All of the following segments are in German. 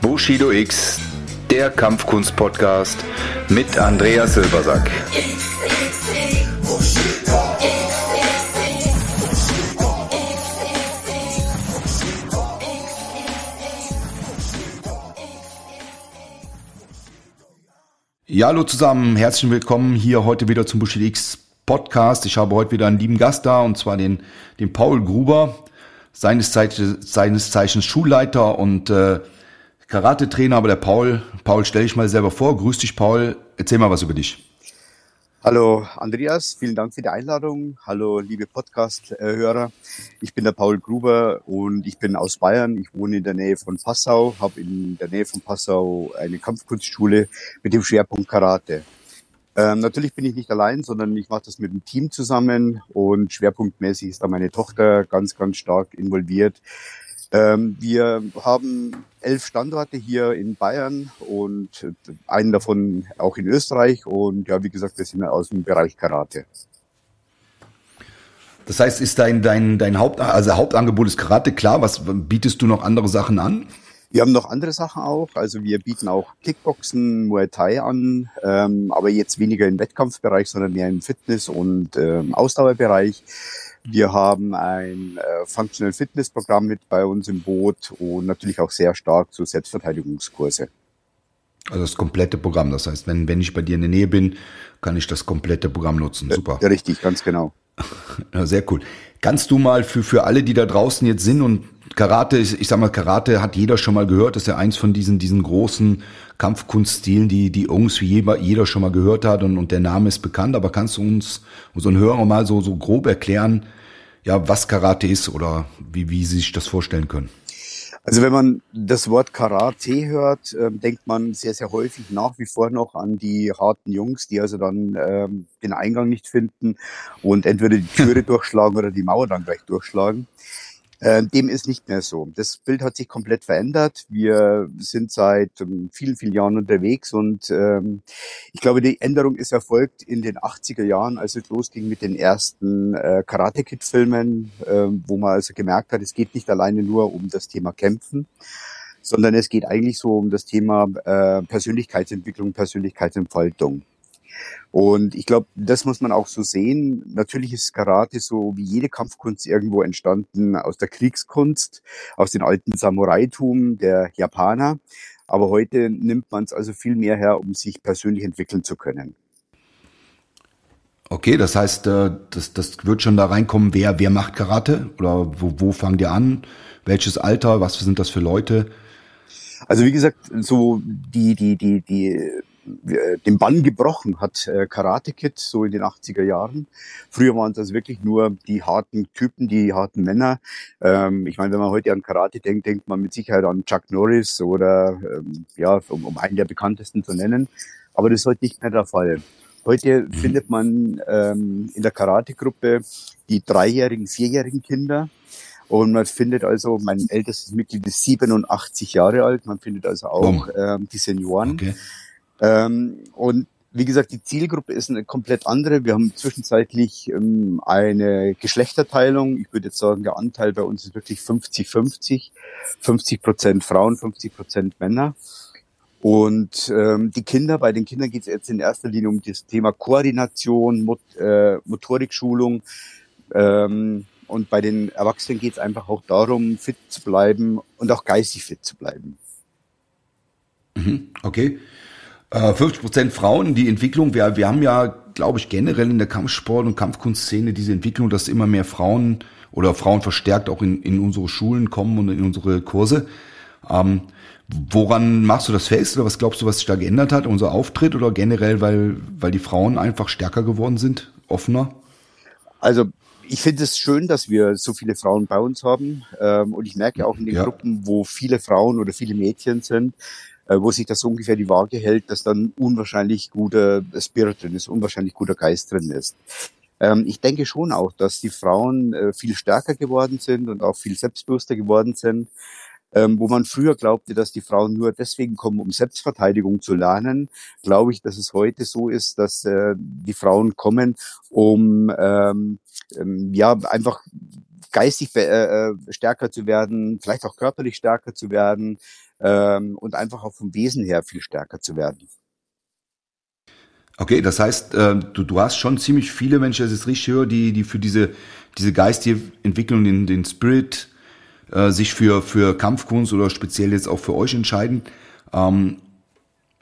Bushido X, der Kampfkunst-Podcast mit Andreas Silbersack. Ja, hallo zusammen, herzlich willkommen hier heute wieder zum Bushido X Podcast. Ich habe heute wieder einen lieben Gast da und zwar den, den Paul Gruber, seines, Zeichens, seines Zeichens Schulleiter und äh, Karate-Trainer, aber der Paul, Paul, stell dich mal selber vor. Grüß dich, Paul. Erzähl mal was über dich. Hallo Andreas, vielen Dank für die Einladung. Hallo liebe Podcast-Hörer. Ich bin der Paul Gruber und ich bin aus Bayern. Ich wohne in der Nähe von Passau, habe in der Nähe von Passau eine Kampfkunstschule mit dem Schwerpunkt Karate. Ähm, natürlich bin ich nicht allein, sondern ich mache das mit einem Team zusammen und schwerpunktmäßig ist da meine Tochter ganz, ganz stark involviert. Ähm, wir haben elf Standorte hier in Bayern und einen davon auch in Österreich. Und ja, wie gesagt, wir sind aus dem Bereich Karate. Das heißt, ist dein, dein, dein Haupt, also Hauptangebot ist Karate, klar. Was bietest du noch andere Sachen an? Wir haben noch andere Sachen auch. Also wir bieten auch Kickboxen, Muay Thai an, ähm, aber jetzt weniger im Wettkampfbereich, sondern mehr im Fitness- und ähm, Ausdauerbereich. Wir haben ein äh, Functional Fitness Programm mit bei uns im Boot und natürlich auch sehr stark zu Selbstverteidigungskurse. Also das komplette Programm. Das heißt, wenn, wenn ich bei dir in der Nähe bin, kann ich das komplette Programm nutzen. Super. Ja, richtig, ganz genau. Ja, sehr cool. Kannst du mal für, für alle, die da draußen jetzt sind und Karate, ich, sag mal, Karate hat jeder schon mal gehört, das ist ja eins von diesen, diesen großen Kampfkunststilen, die, die irgendwie jeder, jeder schon mal gehört hat und, und der Name ist bekannt, aber kannst du uns, unseren Hörern mal so, so grob erklären, ja, was Karate ist oder wie, wie Sie sich das vorstellen können? Also wenn man das Wort Karate hört, äh, denkt man sehr, sehr häufig nach wie vor noch an die harten Jungs, die also dann ähm, den Eingang nicht finden und entweder die Türe durchschlagen oder die Mauer dann gleich durchschlagen. Äh, dem ist nicht mehr so. Das Bild hat sich komplett verändert. Wir sind seit ähm, vielen, vielen Jahren unterwegs und ähm, ich glaube, die Änderung ist erfolgt in den 80er Jahren, als es losging mit den ersten äh, Karate-Kid-Filmen, äh, wo man also gemerkt hat, es geht nicht alleine nur um das Thema Kämpfen, sondern es geht eigentlich so um das Thema äh, Persönlichkeitsentwicklung, Persönlichkeitsentfaltung. Und ich glaube, das muss man auch so sehen. Natürlich ist Karate so wie jede Kampfkunst irgendwo entstanden aus der Kriegskunst, aus den alten Samurai-Tum der Japaner. Aber heute nimmt man es also viel mehr her, um sich persönlich entwickeln zu können. Okay, das heißt, äh, das, das wird schon da reinkommen, wer, wer macht Karate oder wo, wo fangt ihr an? Welches Alter? Was sind das für Leute? Also wie gesagt, so die, die, die, die den Bann gebrochen hat äh, Karate Kid so in den 80er Jahren. Früher waren das wirklich nur die harten Typen, die harten Männer. Ähm, ich meine, wenn man heute an Karate denkt, denkt man mit Sicherheit an Chuck Norris oder ähm, ja, um, um einen der bekanntesten zu nennen. Aber das ist heute nicht mehr der Fall. Heute findet man ähm, in der Karate-Gruppe die dreijährigen, vierjährigen Kinder. Und man findet also, mein ältestes Mitglied ist 87 Jahre alt. Man findet also auch ähm, die Senioren. Okay. Ähm, und wie gesagt, die Zielgruppe ist eine komplett andere. Wir haben zwischenzeitlich ähm, eine Geschlechterteilung. Ich würde jetzt sagen, der Anteil bei uns ist wirklich 50-50. 50 Prozent Frauen, 50 Prozent Männer. Und ähm, die Kinder, bei den Kindern geht es jetzt in erster Linie um das Thema Koordination, Mot äh, Motorikschulung. Ähm, und bei den Erwachsenen geht es einfach auch darum, fit zu bleiben und auch geistig fit zu bleiben. Mhm, okay. 50 äh, Prozent Frauen, die Entwicklung, wir, wir haben ja, glaube ich, generell in der Kampfsport- und Kampfkunstszene diese Entwicklung, dass immer mehr Frauen oder Frauen verstärkt auch in, in unsere Schulen kommen und in unsere Kurse. Ähm, woran machst du das fest oder was glaubst du, was sich da geändert hat, unser Auftritt oder generell, weil, weil die Frauen einfach stärker geworden sind, offener? Also ich finde es schön, dass wir so viele Frauen bei uns haben. Ähm, und ich merke auch in den ja. Gruppen, wo viele Frauen oder viele Mädchen sind, wo sich das so ungefähr die Waage hält, dass dann unwahrscheinlich guter Spirit drin ist, unwahrscheinlich guter Geist drin ist. Ähm, ich denke schon auch, dass die Frauen äh, viel stärker geworden sind und auch viel selbstbewusster geworden sind. Ähm, wo man früher glaubte, dass die Frauen nur deswegen kommen, um Selbstverteidigung zu lernen, glaube ich, dass es heute so ist, dass äh, die Frauen kommen, um ähm, ähm, ja einfach geistig äh, stärker zu werden, vielleicht auch körperlich stärker zu werden ähm, und einfach auch vom Wesen her viel stärker zu werden. Okay, das heißt, äh, du, du hast schon ziemlich viele Menschen, das ist richtig höre, die, die für diese, diese geistige Entwicklung, den, den Spirit, äh, sich für, für Kampfkunst oder speziell jetzt auch für euch entscheiden. Ähm,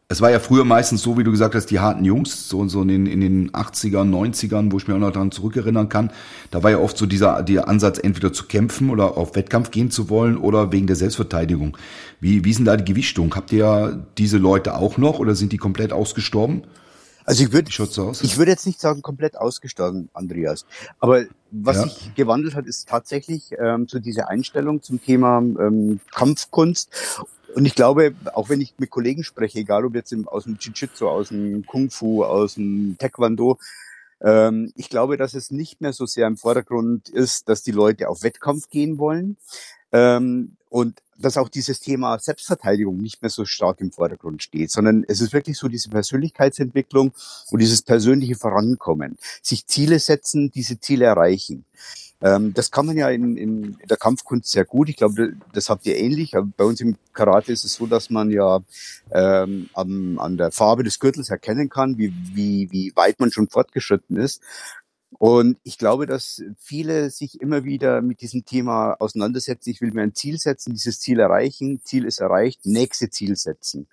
es war ja früher meistens so, wie du gesagt hast, die harten Jungs, so, so in, den, in den 80ern, 90ern, wo ich mir auch noch daran zurückerinnern kann. Da war ja oft so dieser, der Ansatz, entweder zu kämpfen oder auf Wettkampf gehen zu wollen oder wegen der Selbstverteidigung. Wie, wie ist denn da die Gewichtung? Habt ihr diese Leute auch noch oder sind die komplett ausgestorben? Also ich würde, ich würde jetzt nicht sagen komplett ausgestorben, Andreas. Aber was ja. sich gewandelt hat, ist tatsächlich ähm, so diese Einstellung zum Thema ähm, Kampfkunst und ich glaube, auch wenn ich mit Kollegen spreche, egal ob jetzt aus dem Jiu-Jitsu, aus dem Kung Fu, aus dem Taekwondo, ähm, ich glaube, dass es nicht mehr so sehr im Vordergrund ist, dass die Leute auf Wettkampf gehen wollen. Ähm, und dass auch dieses Thema Selbstverteidigung nicht mehr so stark im Vordergrund steht, sondern es ist wirklich so diese Persönlichkeitsentwicklung und dieses persönliche Vorankommen, sich Ziele setzen, diese Ziele erreichen. Ähm, das kann man ja in, in der Kampfkunst sehr gut. Ich glaube, das habt ihr ähnlich. Bei uns im Karate ist es so, dass man ja ähm, an, an der Farbe des Gürtels erkennen kann, wie, wie, wie weit man schon fortgeschritten ist. Und ich glaube, dass viele sich immer wieder mit diesem Thema auseinandersetzen. Ich will mir ein Ziel setzen, dieses Ziel erreichen, Ziel ist erreicht, nächste Ziel setzen.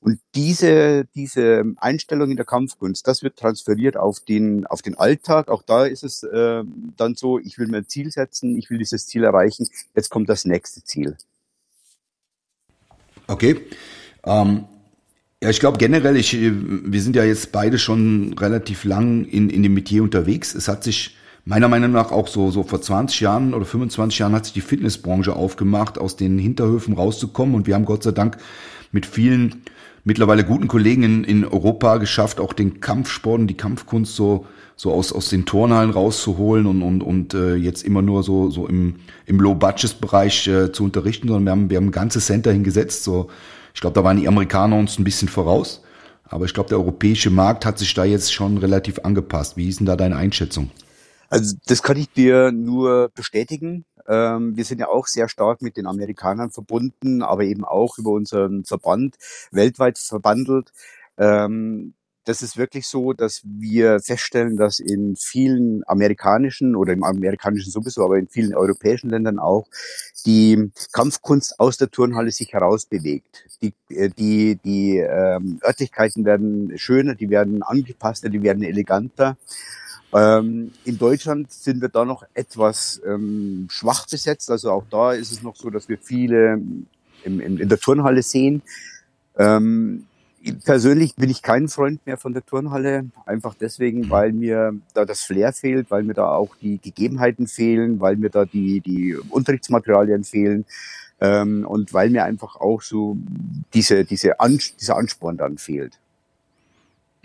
Und diese, diese Einstellung in der Kampfkunst, das wird transferiert auf den, auf den Alltag. Auch da ist es äh, dann so, ich will mir ein Ziel setzen, ich will dieses Ziel erreichen, jetzt kommt das nächste Ziel. Okay. Ähm ja, ich glaube generell, ich, wir sind ja jetzt beide schon relativ lang in, in dem Metier unterwegs. Es hat sich meiner Meinung nach auch so, so vor 20 Jahren oder 25 Jahren hat sich die Fitnessbranche aufgemacht, aus den Hinterhöfen rauszukommen. Und wir haben Gott sei Dank mit vielen mittlerweile guten Kollegen in, in Europa geschafft, auch den Kampfsport und die Kampfkunst so, so aus, aus den Turnhallen rauszuholen und, und, und äh, jetzt immer nur so, so im, im Low-Budget-Bereich äh, zu unterrichten, sondern wir haben, wir haben ein ganzes Center hingesetzt, so ich glaube, da waren die Amerikaner uns ein bisschen voraus. Aber ich glaube, der europäische Markt hat sich da jetzt schon relativ angepasst. Wie ist denn da deine Einschätzung? Also das kann ich dir nur bestätigen. Ähm, wir sind ja auch sehr stark mit den Amerikanern verbunden, aber eben auch über unseren Verband weltweit verbandelt. Ähm, das ist wirklich so, dass wir feststellen, dass in vielen amerikanischen oder im amerikanischen sowieso, aber in vielen europäischen Ländern auch die Kampfkunst aus der Turnhalle sich herausbewegt. Die, äh, die, die ähm, Örtlichkeiten werden schöner, die werden angepasster, die werden eleganter. Ähm, in Deutschland sind wir da noch etwas ähm, schwach besetzt. Also auch da ist es noch so, dass wir viele im, im, in der Turnhalle sehen. Ähm, persönlich bin ich kein Freund mehr von der Turnhalle, einfach deswegen, weil mir da das Flair fehlt, weil mir da auch die Gegebenheiten fehlen, weil mir da die, die Unterrichtsmaterialien fehlen ähm, und weil mir einfach auch so diese, diese An dieser Ansporn dann fehlt.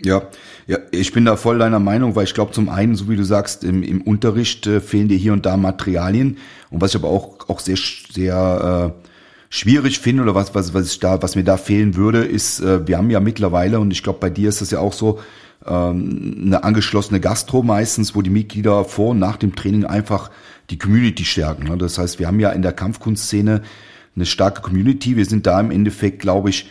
Ja, ja, ich bin da voll deiner Meinung, weil ich glaube, zum einen, so wie du sagst, im, im Unterricht äh, fehlen dir hier und da Materialien und was ich aber auch, auch sehr, sehr äh, schwierig finde oder was, was, was ich da, was mir da fehlen würde, ist, äh, wir haben ja mittlerweile, und ich glaube, bei dir ist das ja auch so, ähm, eine angeschlossene Gastro meistens, wo die Mitglieder vor und nach dem Training einfach die Community stärken. Ne? Das heißt, wir haben ja in der Kampfkunstszene eine starke Community. Wir sind da im Endeffekt, glaube ich,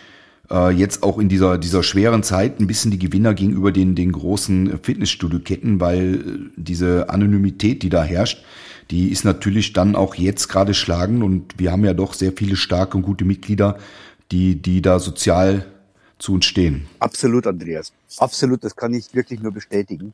äh, jetzt auch in dieser, dieser schweren Zeit ein bisschen die Gewinner gegenüber den, den großen Fitnessstudio-Ketten, weil diese Anonymität, die da herrscht, die ist natürlich dann auch jetzt gerade schlagen und wir haben ja doch sehr viele starke und gute Mitglieder, die, die da sozial zu uns stehen. Absolut, Andreas. Absolut, das kann ich wirklich nur bestätigen.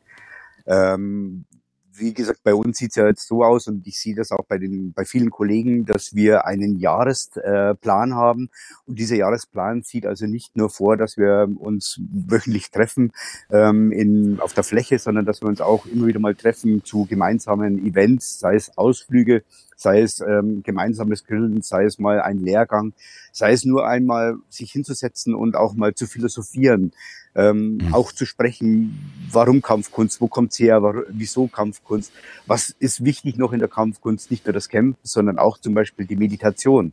Ähm, wie gesagt, bei uns sieht's ja jetzt so aus und ich sehe das auch bei den bei vielen Kollegen, dass wir einen Jahresplan haben. Und dieser Jahresplan sieht also nicht nur vor, dass wir uns wöchentlich treffen ähm, in auf der Fläche, sondern dass wir uns auch immer wieder mal treffen zu gemeinsamen Events, sei es Ausflüge, sei es ähm, gemeinsames Grillen, sei es mal ein Lehrgang, sei es nur einmal sich hinzusetzen und auch mal zu philosophieren, ähm, mhm. auch zu sprechen, warum Kampfkunst, wo kommt's her, warum, wieso Kampfkunst, was ist wichtig noch in der Kampfkunst, nicht nur das Kämpfen, sondern auch zum Beispiel die Meditation.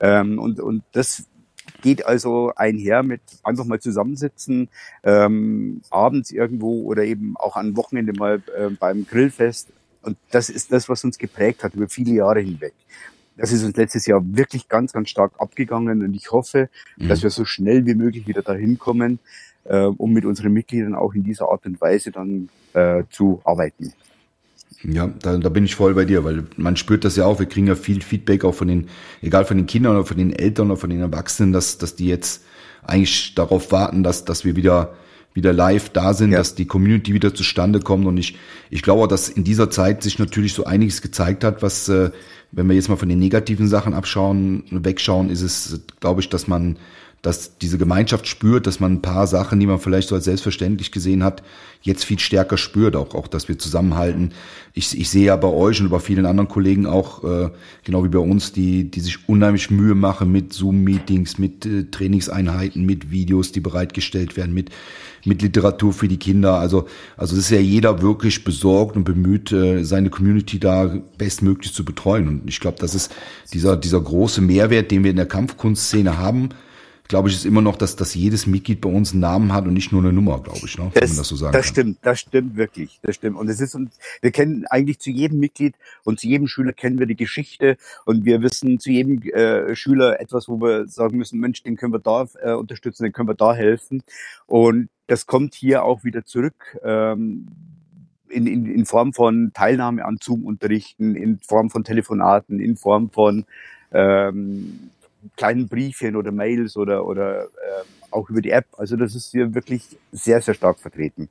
Ähm, und, und das geht also einher mit einfach mal zusammensitzen, ähm, abends irgendwo oder eben auch am Wochenende mal äh, beim Grillfest und das ist das, was uns geprägt hat über viele Jahre hinweg. Das ist uns letztes Jahr wirklich ganz, ganz stark abgegangen und ich hoffe, mhm. dass wir so schnell wie möglich wieder dahin kommen, äh, um mit unseren Mitgliedern auch in dieser Art und Weise dann äh, zu arbeiten. Ja, da, da bin ich voll bei dir, weil man spürt das ja auch. Wir kriegen ja viel Feedback auch von den, egal von den Kindern oder von den Eltern oder von den Erwachsenen, dass, dass die jetzt eigentlich darauf warten, dass, dass wir wieder, wieder live da sind, ja. dass die Community wieder zustande kommt. Und ich, ich glaube, dass in dieser Zeit sich natürlich so einiges gezeigt hat, was, äh, wenn wir jetzt mal von den negativen Sachen abschauen, wegschauen, ist es, glaube ich, dass man dass diese Gemeinschaft spürt, dass man ein paar Sachen, die man vielleicht so als selbstverständlich gesehen hat, jetzt viel stärker spürt, auch, auch dass wir zusammenhalten. Ich, ich sehe ja bei euch und bei vielen anderen Kollegen auch, äh, genau wie bei uns, die, die sich unheimlich Mühe machen mit Zoom-Meetings, mit äh, Trainingseinheiten, mit Videos, die bereitgestellt werden, mit, mit Literatur für die Kinder. Also, also es ist ja jeder wirklich besorgt und bemüht, äh, seine Community da bestmöglich zu betreuen. Und ich glaube, das ist dieser, dieser große Mehrwert, den wir in der Kampfkunstszene haben, glaube ich, ist immer noch, dass, dass jedes Mitglied bei uns einen Namen hat und nicht nur eine Nummer, glaube ich, ne? Das, wenn man das so sagen Das kann. stimmt, das stimmt wirklich, das stimmt. Und es ist uns, wir kennen eigentlich zu jedem Mitglied und zu jedem Schüler kennen wir die Geschichte und wir wissen zu jedem äh, Schüler etwas, wo wir sagen müssen, Mensch, den können wir da äh, unterstützen, den können wir da helfen. Und das kommt hier auch wieder zurück. Ähm, in, in, in Form von Teilnahme an Zoom-Unterrichten, in Form von Telefonaten, in Form von ähm, kleinen Briefchen oder Mails oder, oder äh, auch über die App. Also das ist hier wirklich sehr, sehr stark vertreten.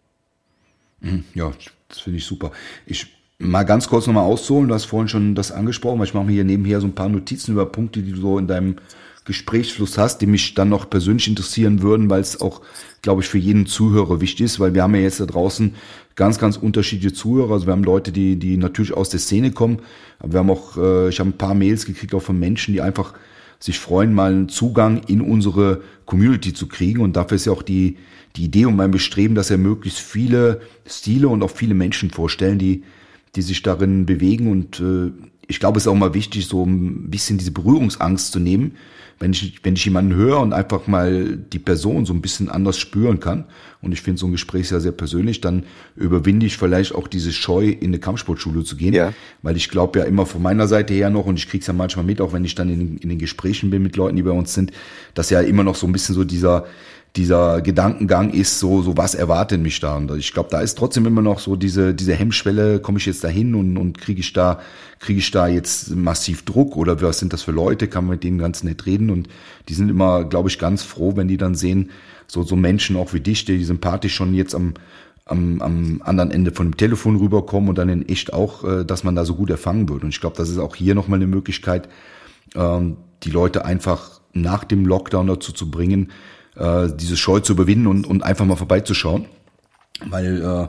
Mhm, ja, das finde ich super. Ich mal ganz kurz nochmal ausholen. Du hast vorhin schon das angesprochen, weil ich mache mir hier nebenher so ein paar Notizen über Punkte, die du so in deinem Gesprächsfluss hast, die mich dann noch persönlich interessieren würden, weil es auch, glaube ich, für jeden Zuhörer wichtig ist, weil wir haben ja jetzt da draußen ganz, ganz unterschiedliche Zuhörer. Also wir haben Leute, die, die natürlich aus der Szene kommen, aber wir haben auch, äh, ich habe ein paar Mails gekriegt auch von Menschen, die einfach sich freuen, mal einen Zugang in unsere Community zu kriegen. Und dafür ist ja auch die, die Idee und mein Bestreben, dass er möglichst viele Stile und auch viele Menschen vorstellen, die, die sich darin bewegen. Und äh, ich glaube, es ist auch mal wichtig, so ein bisschen diese Berührungsangst zu nehmen, wenn ich, wenn ich jemanden höre und einfach mal die Person so ein bisschen anders spüren kann, und ich finde so ein Gespräch sehr, sehr persönlich, dann überwinde ich vielleicht auch diese Scheu, in eine Kampfsportschule zu gehen. Ja. Weil ich glaube ja immer von meiner Seite her noch, und ich krieg's ja manchmal mit, auch wenn ich dann in, in den Gesprächen bin mit Leuten, die bei uns sind, dass ja immer noch so ein bisschen so dieser, dieser Gedankengang ist so, so was erwartet mich da? Und ich glaube, da ist trotzdem immer noch so diese, diese Hemmschwelle, komme ich jetzt dahin und, und kriege ich da, kriege ich da jetzt massiv Druck oder was sind das für Leute? Kann man mit denen ganz nett reden? Und die sind immer, glaube ich, ganz froh, wenn die dann sehen, so, so Menschen auch wie dich, die sympathisch schon jetzt am, am, am anderen Ende von dem Telefon rüberkommen und dann in echt auch, äh, dass man da so gut erfangen wird. Und ich glaube, das ist auch hier nochmal eine Möglichkeit, ähm, die Leute einfach nach dem Lockdown dazu zu bringen, äh, diese Scheu zu überwinden und, und einfach mal vorbeizuschauen. Weil äh,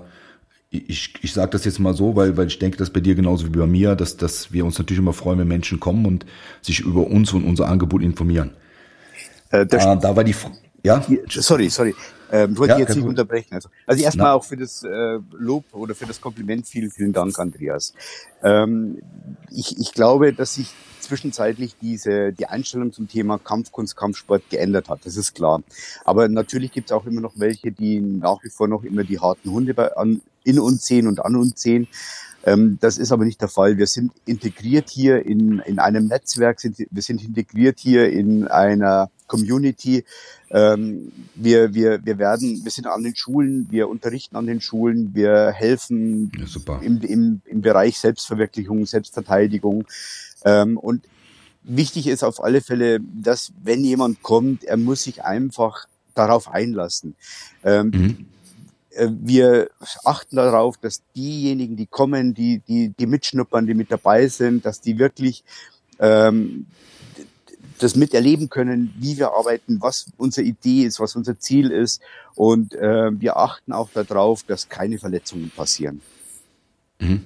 ich, ich sage das jetzt mal so, weil, weil ich denke, dass bei dir genauso wie bei mir, dass, dass wir uns natürlich immer freuen, wenn Menschen kommen und sich über uns und unser Angebot informieren. Äh, äh, da war die ja. Sorry, sorry. Ähm, wollte ja, jetzt nicht unterbrechen. Also, also erstmal auch für das äh, Lob oder für das Kompliment vielen, vielen Dank, Andreas. Ähm, ich, ich glaube, dass sich zwischenzeitlich diese die Einstellung zum Thema Kampfkunst, Kampfsport geändert hat. Das ist klar. Aber natürlich gibt es auch immer noch welche, die nach wie vor noch immer die harten Hunde bei, an, in uns sehen und an uns sehen. Ähm, das ist aber nicht der Fall. Wir sind integriert hier in, in einem Netzwerk, sind, wir sind integriert hier in einer Community. Ähm, wir, wir, wir werden, wir sind an den Schulen, wir unterrichten an den Schulen, wir helfen ja, im, im, im Bereich Selbstverwirklichung, Selbstverteidigung. Ähm, und wichtig ist auf alle Fälle, dass wenn jemand kommt, er muss sich einfach darauf einlassen. Ähm, mhm. Äh, wir achten darauf, dass diejenigen, die kommen, die, die, die mitschnuppern, die mit dabei sind, dass die wirklich ähm, das miterleben können, wie wir arbeiten, was unsere Idee ist, was unser Ziel ist. Und äh, wir achten auch darauf, dass keine Verletzungen passieren. Mhm.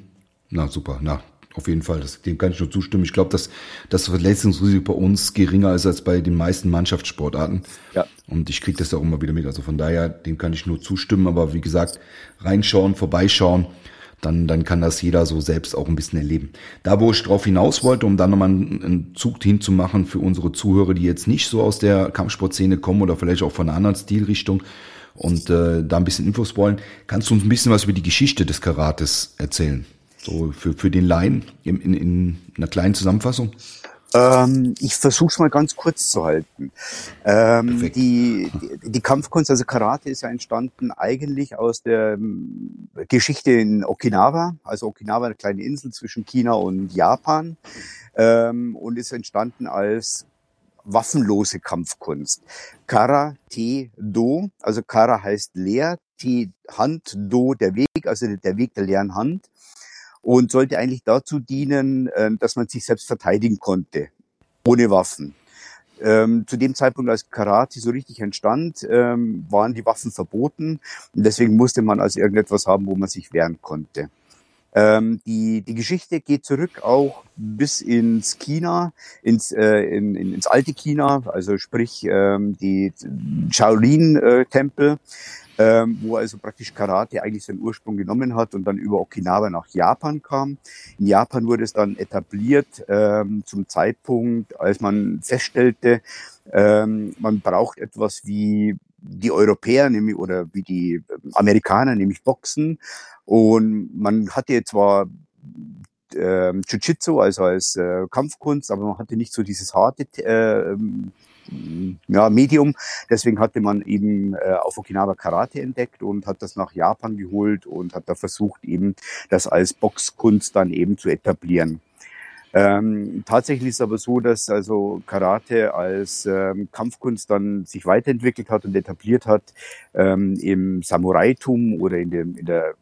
Na super, na auf jeden Fall, das, dem kann ich nur zustimmen. Ich glaube, dass das Verletzungsrisiko bei uns geringer ist als bei den meisten Mannschaftssportarten. Ja. Und ich kriege das auch immer wieder mit. Also von daher, dem kann ich nur zustimmen. Aber wie gesagt, reinschauen, vorbeischauen, dann, dann kann das jeder so selbst auch ein bisschen erleben. Da, wo ich drauf hinaus wollte, um dann nochmal einen, einen Zug hinzumachen für unsere Zuhörer, die jetzt nicht so aus der Kampfsportszene kommen oder vielleicht auch von einer anderen Stilrichtung und äh, da ein bisschen Infos wollen, kannst du uns ein bisschen was über die Geschichte des Karates erzählen? So für, für den Laien in, in, in einer kleinen Zusammenfassung? Ähm, ich versuche es mal ganz kurz zu halten. Ähm, die, die, die, Kampfkunst, also Karate, ist ja entstanden eigentlich aus der ähm, Geschichte in Okinawa. Also Okinawa, eine kleine Insel zwischen China und Japan. Ähm, und ist entstanden als waffenlose Kampfkunst. Kara, Te, Do. Also Kara heißt leer, Te, Hand, Do, der Weg, also der Weg der leeren Hand und sollte eigentlich dazu dienen, ähm, dass man sich selbst verteidigen konnte, ohne Waffen. Ähm, zu dem Zeitpunkt, als Karate so richtig entstand, ähm, waren die Waffen verboten und deswegen musste man also irgendetwas haben, wo man sich wehren konnte. Ähm, die, die Geschichte geht zurück auch bis ins China, ins, äh, in, in, ins alte China, also sprich ähm, die Shaolin-Tempel. Äh, ähm, wo also praktisch Karate eigentlich seinen Ursprung genommen hat und dann über Okinawa nach Japan kam. In Japan wurde es dann etabliert ähm, zum Zeitpunkt, als man feststellte, ähm, man braucht etwas wie die Europäer nämlich oder wie die Amerikaner, nämlich Boxen. Und man hatte zwar äh, Jiu-Jitsu, also als äh, Kampfkunst, aber man hatte nicht so dieses harte äh, ja, Medium. Deswegen hatte man eben äh, auf Okinawa Karate entdeckt und hat das nach Japan geholt und hat da versucht, eben das als Boxkunst dann eben zu etablieren. Ähm, tatsächlich ist aber so, dass also Karate als ähm, Kampfkunst dann sich weiterentwickelt hat und etabliert hat ähm, im Samuraitum oder in, dem, in der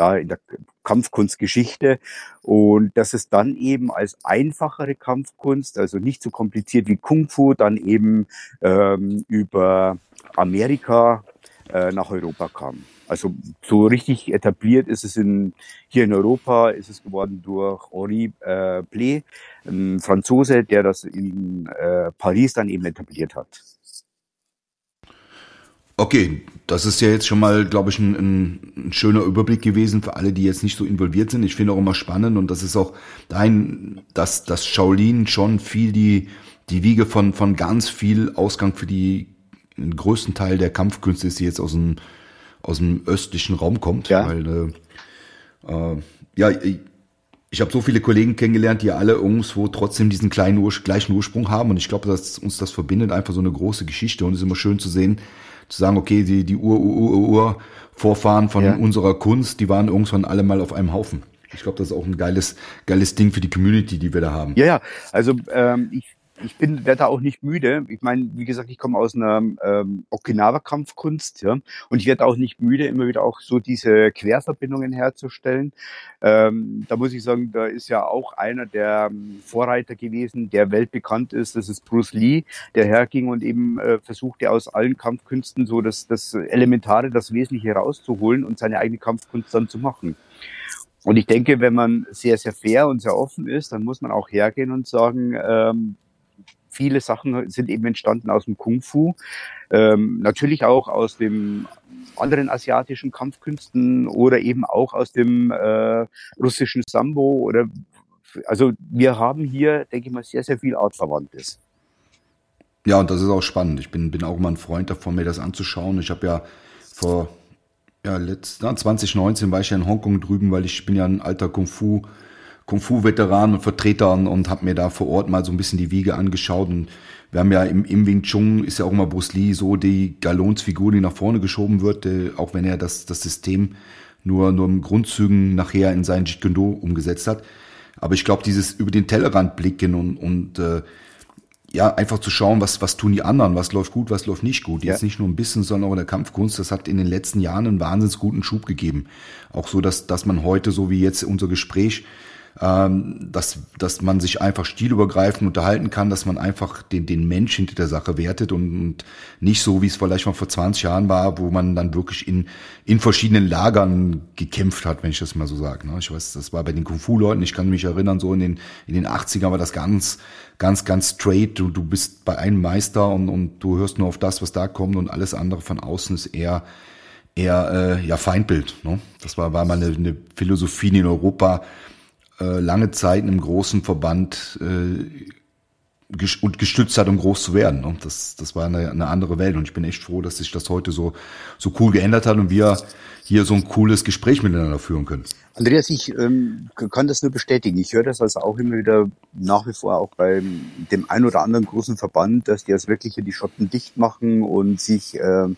ja, in der Kampfkunstgeschichte und dass es dann eben als einfachere Kampfkunst, also nicht so kompliziert wie Kung Fu, dann eben ähm, über Amerika äh, nach Europa kam. Also so richtig etabliert ist es in, hier in Europa, ist es geworden durch Henri äh, Blé, ein Franzose, der das in äh, Paris dann eben etabliert hat. Okay, das ist ja jetzt schon mal, glaube ich, ein, ein, schöner Überblick gewesen für alle, die jetzt nicht so involviert sind. Ich finde auch immer spannend und das ist auch dein, dass das Shaolin schon viel die die Wiege von von ganz viel Ausgang für die den größten Teil der Kampfkünste ist, die jetzt aus dem aus dem östlichen Raum kommt, ja. weil äh, äh, ja ich, ich habe so viele Kollegen kennengelernt, die alle irgendwo trotzdem diesen kleinen Ur gleichen Ursprung haben und ich glaube, dass uns das verbindet einfach so eine große Geschichte und es ist immer schön zu sehen, zu sagen, okay, die, die Ur, Ur, Ur, Ur Vorfahren von ja. unserer Kunst, die waren irgendwann alle mal auf einem Haufen. Ich glaube, das ist auch ein geiles, geiles Ding für die Community, die wir da haben. Ja, ja. Also ähm, ich ich bin werde da auch nicht müde. Ich meine, wie gesagt, ich komme aus einer ähm, Okinawa-Kampfkunst, ja, und ich werde auch nicht müde, immer wieder auch so diese Querverbindungen herzustellen. Ähm, da muss ich sagen, da ist ja auch einer der ähm, Vorreiter gewesen, der weltbekannt ist. Das ist Bruce Lee, der herging und eben äh, versuchte aus allen Kampfkünsten so das, das Elementare, das Wesentliche rauszuholen und seine eigene Kampfkunst dann zu machen. Und ich denke, wenn man sehr, sehr fair und sehr offen ist, dann muss man auch hergehen und sagen, ähm, viele Sachen sind eben entstanden aus dem Kung Fu, ähm, natürlich auch aus dem anderen asiatischen Kampfkünsten oder eben auch aus dem äh, russischen Sambo oder also wir haben hier, denke ich mal, sehr, sehr viel Artverwandtes. Ja, und das ist auch spannend. Ich bin, bin auch immer ein Freund davon, mir das anzuschauen. Ich habe ja vor ja, letzt, 2019 war ich ja in Hongkong drüben, weil ich bin ja ein alter Kung Fu Kung-Fu-Veteranen und Vertretern und habe mir da vor Ort mal so ein bisschen die Wiege angeschaut. Und wir haben ja im, im Wing Chun ist ja auch immer Bruce Lee so die Galonsfigur, die nach vorne geschoben wird, äh, auch wenn er das, das System nur, nur im Grundzügen nachher in seinen Jeet Kune umgesetzt hat. Aber ich glaube, dieses über den Tellerrand blicken und, und äh, ja, einfach zu schauen, was, was tun die anderen, was läuft gut, was läuft nicht gut. Jetzt nicht nur ein bisschen, sondern auch in der Kampfkunst. Das hat in den letzten Jahren einen wahnsinnig guten Schub gegeben. Auch so, dass, dass man heute, so wie jetzt unser Gespräch, dass, dass man sich einfach stilübergreifend unterhalten kann, dass man einfach den, den Mensch hinter der Sache wertet und, und nicht so, wie es vielleicht mal vor 20 Jahren war, wo man dann wirklich in, in verschiedenen Lagern gekämpft hat, wenn ich das mal so sage. Ne? Ich weiß, das war bei den Kung-Fu-Leuten, ich kann mich erinnern, so in den, in den 80ern war das ganz, ganz, ganz straight. Du, du bist bei einem Meister und, und du hörst nur auf das, was da kommt und alles andere von außen ist eher eher äh, ja Feindbild. Ne? Das war, war mal eine, eine Philosophie in Europa, äh, lange Zeit in einem großen Verband äh, und gestützt hat, um groß zu werden. Und das, das war eine, eine andere Welt. Und ich bin echt froh, dass sich das heute so, so cool geändert hat und wir hier so ein cooles Gespräch miteinander führen können. Andreas, ich ähm, kann das nur bestätigen. Ich höre das also auch immer wieder nach wie vor auch bei dem ein oder anderen großen Verband, dass die jetzt wirklich die Schotten dicht machen und sich ähm,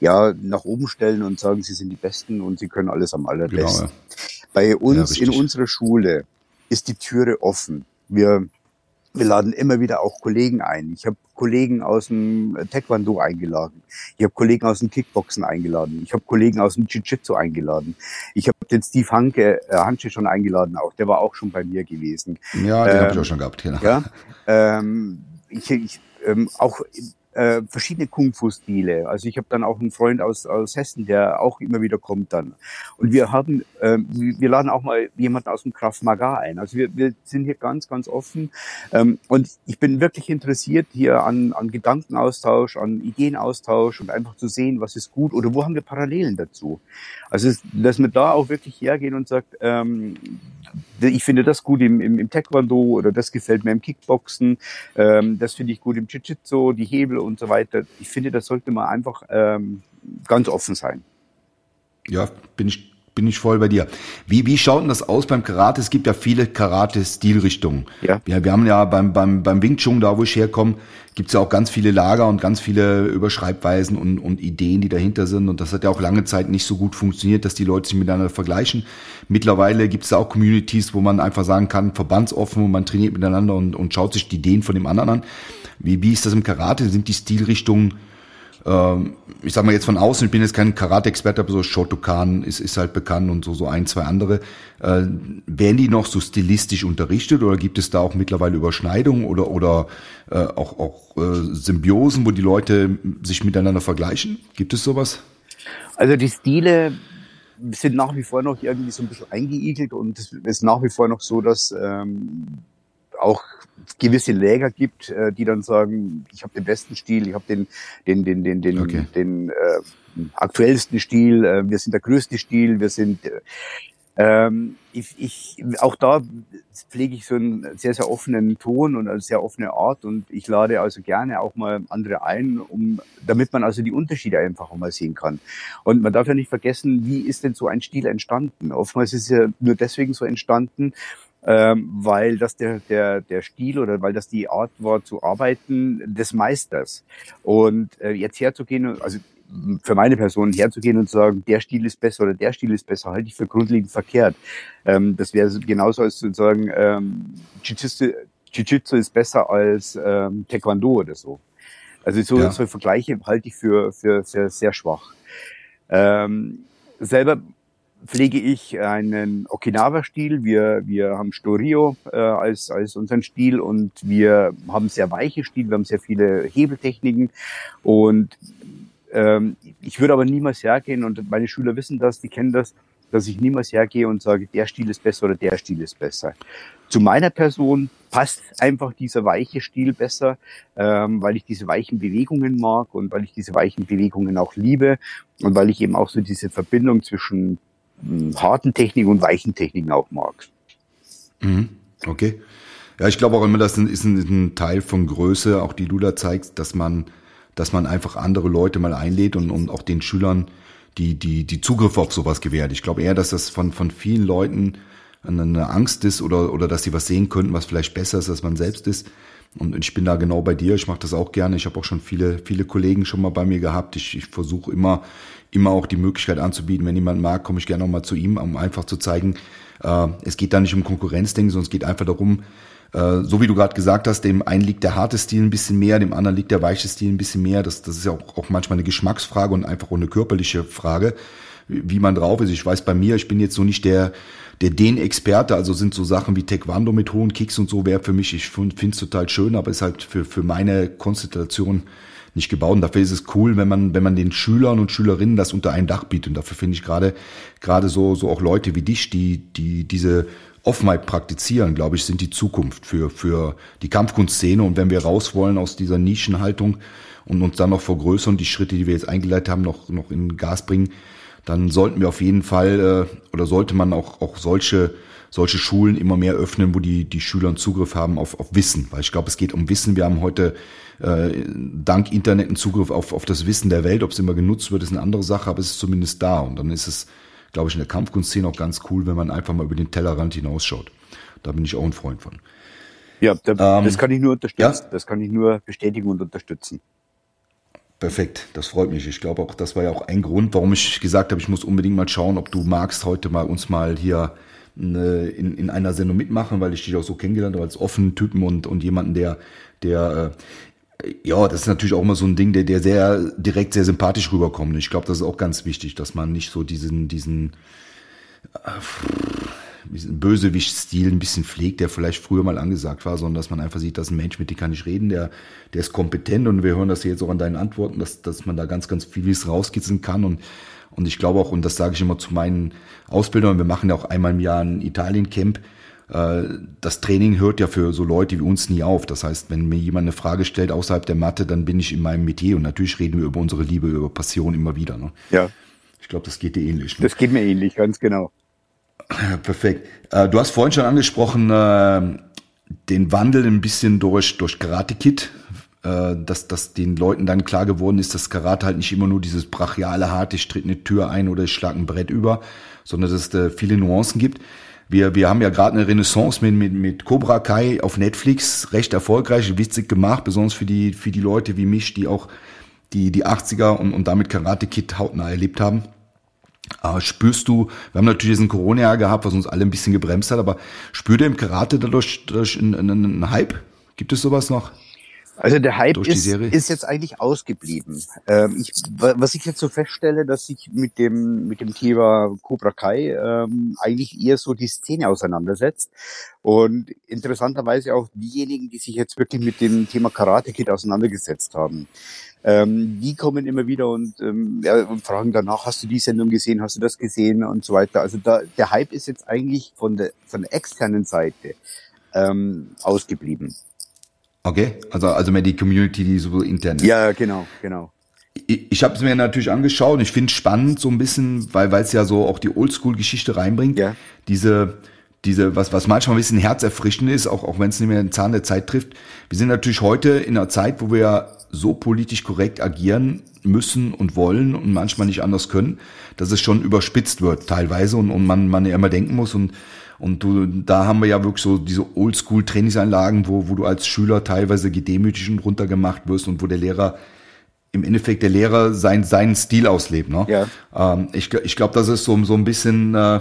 ja nach oben stellen und sagen, sie sind die Besten und sie können alles am allerbesten. Genau, ja. Bei uns ja, in unserer Schule ist die Türe offen. Wir wir laden immer wieder auch Kollegen ein. Ich habe Kollegen aus dem Taekwondo eingeladen. Ich habe Kollegen aus dem Kickboxen eingeladen. Ich habe Kollegen aus dem Jiu-Jitsu eingeladen. Ich habe den Steve Hanke, äh, Hanche schon eingeladen auch. Der war auch schon bei mir gewesen. Ja, den ähm, habe ich auch schon gehabt. Genau. Ja, ähm, ich, ich, ähm, auch äh, verschiedene Kung-Fu-Stile. Also ich habe dann auch einen Freund aus, aus Hessen, der auch immer wieder kommt dann. Und wir haben, äh, wir laden auch mal jemanden aus dem Kraft Maga ein. Also wir, wir sind hier ganz, ganz offen. Ähm, und ich bin wirklich interessiert hier an, an Gedankenaustausch, an Ideenaustausch und einfach zu sehen, was ist gut oder wo haben wir Parallelen dazu. Also dass wir da auch wirklich hergehen und sagt, ähm, ich finde das gut im, im, im Taekwondo oder das gefällt mir im Kickboxen, ähm, das finde ich gut im Jiu-Jitsu, die Hebel und so weiter. Ich finde, das sollte man einfach ähm, ganz offen sein. Ja, bin ich bin ich voll bei dir. Wie, wie schaut denn das aus beim Karate? Es gibt ja viele Karate-Stilrichtungen. Ja. Wir, wir haben ja beim, beim, beim Wing Chun, da wo ich herkomme, gibt es ja auch ganz viele Lager und ganz viele Überschreibweisen und, und Ideen, die dahinter sind. Und das hat ja auch lange Zeit nicht so gut funktioniert, dass die Leute sich miteinander vergleichen. Mittlerweile gibt es auch Communities, wo man einfach sagen kann, verbandsoffen und man trainiert miteinander und, und schaut sich die Ideen von dem anderen an. Wie, wie ist das im Karate? Sind die Stilrichtungen ich sag mal jetzt von außen, ich bin jetzt kein Karate-Experte, aber so Shotokan ist, ist halt bekannt und so, so ein, zwei andere. Äh, werden die noch so stilistisch unterrichtet oder gibt es da auch mittlerweile Überschneidungen oder, oder äh, auch, auch äh, Symbiosen, wo die Leute sich miteinander vergleichen? Gibt es sowas? Also die Stile sind nach wie vor noch irgendwie so ein bisschen eingeigelt und es ist nach wie vor noch so, dass ähm, auch gewisse Läger gibt, äh, die dann sagen, ich habe den besten Stil, ich habe den, den, den, den, den, okay. den äh, aktuellsten Stil, äh, wir sind der größte Stil, wir sind äh, ähm, ich, ich, auch da pflege ich so einen sehr, sehr offenen Ton und eine sehr offene Art und ich lade also gerne auch mal andere ein, um, damit man also die Unterschiede einfach auch mal sehen kann. Und man darf ja nicht vergessen, wie ist denn so ein Stil entstanden? Oftmals ist es ja nur deswegen so entstanden, ähm, weil das der, der, der Stil oder weil das die Art war zu arbeiten des Meisters. Und äh, jetzt herzugehen, also für meine Person herzugehen und zu sagen, der Stil ist besser oder der Stil ist besser, halte ich für grundlegend verkehrt. Ähm, das wäre genauso als zu sagen, ähm, Jiu-Jitsu ist besser als ähm, Taekwondo oder so. Also so, ja. so Vergleiche halte ich für, für, für sehr schwach. Ähm, selber pflege ich einen Okinawa-Stil. Wir, wir haben Storio äh, als, als unseren Stil und wir haben sehr weiche Stil, wir haben sehr viele Hebeltechniken und ähm, ich würde aber niemals hergehen und meine Schüler wissen das, die kennen das, dass ich niemals hergehe und sage, der Stil ist besser oder der Stil ist besser. Zu meiner Person passt einfach dieser weiche Stil besser, ähm, weil ich diese weichen Bewegungen mag und weil ich diese weichen Bewegungen auch liebe und weil ich eben auch so diese Verbindung zwischen harten Techniken und weichen Techniken auch mag. Mhm. Okay. Ja, ich glaube auch immer, das ist ein, ein, Teil von Größe, auch die du da zeigst, dass man, dass man einfach andere Leute mal einlädt und, und auch den Schülern die, die, die Zugriff auf sowas gewährt. Ich glaube eher, dass das von, von vielen Leuten eine Angst ist oder, oder dass sie was sehen könnten, was vielleicht besser ist, als man selbst ist. Und ich bin da genau bei dir. Ich mache das auch gerne. Ich habe auch schon viele, viele Kollegen schon mal bei mir gehabt. Ich, ich versuche immer, immer auch die Möglichkeit anzubieten, wenn jemand mag, komme ich gerne noch mal zu ihm, um einfach zu zeigen, äh, es geht da nicht um Konkurrenzdenken, sondern es geht einfach darum, äh, so wie du gerade gesagt hast, dem einen liegt der harte Stil ein bisschen mehr, dem anderen liegt der weiche Stil ein bisschen mehr. Das, das ist ja auch, auch manchmal eine Geschmacksfrage und einfach auch eine körperliche Frage, wie man drauf ist. Ich weiß bei mir, ich bin jetzt so nicht der, der den Experte, also sind so Sachen wie Taekwondo mit hohen Kicks und so, wäre für mich, ich finde es total schön, aber ist halt für, für meine Konstellation nicht gebaut. Und dafür ist es cool, wenn man, wenn man den Schülern und Schülerinnen das unter ein Dach bietet. Und dafür finde ich gerade, gerade so, so auch Leute wie dich, die, die diese Offenheit praktizieren, glaube ich, sind die Zukunft für, für die Kampfkunstszene. Und wenn wir raus wollen aus dieser Nischenhaltung und uns dann noch vergrößern, die Schritte, die wir jetzt eingeleitet haben, noch, noch in Gas bringen, dann sollten wir auf jeden Fall äh, oder sollte man auch, auch solche solche Schulen immer mehr öffnen, wo die, die Schüler einen Zugriff haben auf, auf Wissen. Weil ich glaube, es geht um Wissen. Wir haben heute äh, dank Internet einen Zugriff auf, auf das Wissen der Welt. Ob es immer genutzt wird, ist eine andere Sache, aber es ist zumindest da. Und dann ist es, glaube ich, in der Kampfkunstszene auch ganz cool, wenn man einfach mal über den Tellerrand hinausschaut. Da bin ich auch ein Freund von. Ja, da, ähm, das kann ich nur unterstützen. Ja? Das kann ich nur bestätigen und unterstützen. Perfekt, das freut mich. Ich glaube auch, das war ja auch ein Grund, warum ich gesagt habe, ich muss unbedingt mal schauen, ob du magst, heute mal uns mal hier eine, in, in einer Sendung mitmachen, weil ich dich auch so kennengelernt habe als offenen Typen und, und jemanden, der, der äh, ja, das ist natürlich auch immer so ein Ding, der, der sehr direkt sehr sympathisch rüberkommt. Ich glaube, das ist auch ganz wichtig, dass man nicht so diesen, diesen äh, Bösewicht-Stil ein bisschen pflegt, der vielleicht früher mal angesagt war, sondern dass man einfach sieht, dass ein Mensch, mit dem kann ich reden, der, der ist kompetent und wir hören das jetzt auch an deinen Antworten, dass, dass man da ganz, ganz vieles rauskitzeln kann und, und ich glaube auch, und das sage ich immer zu meinen Ausbildern, wir machen ja auch einmal im Jahr ein Italien-Camp, äh, das Training hört ja für so Leute wie uns nie auf. Das heißt, wenn mir jemand eine Frage stellt außerhalb der Mathe, dann bin ich in meinem Metier und natürlich reden wir über unsere Liebe, über Passion immer wieder. Ne? Ja. Ich glaube, das geht dir ähnlich. Ne? Das geht mir ähnlich, ganz genau. Perfekt. Äh, du hast vorhin schon angesprochen, äh, den Wandel ein bisschen durch, durch Karate Kid, äh, dass, dass den Leuten dann klar geworden ist, dass Karate halt nicht immer nur dieses brachiale, harte, ich tritt eine Tür ein oder ich schlag ein Brett über, sondern dass es viele Nuancen gibt. Wir, wir haben ja gerade eine Renaissance mit, mit, mit Cobra Kai auf Netflix, recht erfolgreich, witzig gemacht, besonders für die, für die Leute wie mich, die auch die, die 80er und, und damit Karate Kid hautnah erlebt haben. Aber spürst du, wir haben natürlich diesen Corona-Jahr gehabt, was uns alle ein bisschen gebremst hat, aber spürt ihr im Karate dadurch, dadurch einen, einen Hype? Gibt es sowas noch? Also der Hype ist, ist jetzt eigentlich ausgeblieben. Ähm, ich, was ich jetzt so feststelle, dass sich mit dem mit dem Thema Cobra Kai ähm, eigentlich eher so die Szene auseinandersetzt und interessanterweise auch diejenigen, die sich jetzt wirklich mit dem Thema Karate Kid auseinandergesetzt haben. Ähm, die kommen immer wieder und, ähm, ja, und fragen danach, hast du die Sendung gesehen, hast du das gesehen und so weiter. Also da, der Hype ist jetzt eigentlich von der, von der externen Seite ähm, ausgeblieben. Okay, also, also mehr die Community, die so intern ist. Ja, genau, genau. Ich, ich habe es mir natürlich angeschaut und ich finde es spannend so ein bisschen, weil weil es ja so auch die Oldschool-Geschichte reinbringt. Ja. Diese diese, was, was manchmal ein bisschen herzerfrischend ist, auch, auch wenn es nicht mehr den Zahn der Zeit trifft. Wir sind natürlich heute in einer Zeit, wo wir ja so politisch korrekt agieren müssen und wollen und manchmal nicht anders können, dass es schon überspitzt wird teilweise und, und man, man ja immer denken muss und und du, da haben wir ja wirklich so diese Oldschool-Trainingsanlagen, wo, wo du als Schüler teilweise gedemütigt und runtergemacht wirst und wo der Lehrer im Endeffekt der Lehrer sein, seinen Stil auslebt. Ne? Ja. Ähm, ich ich glaube, das ist so, so ein bisschen äh,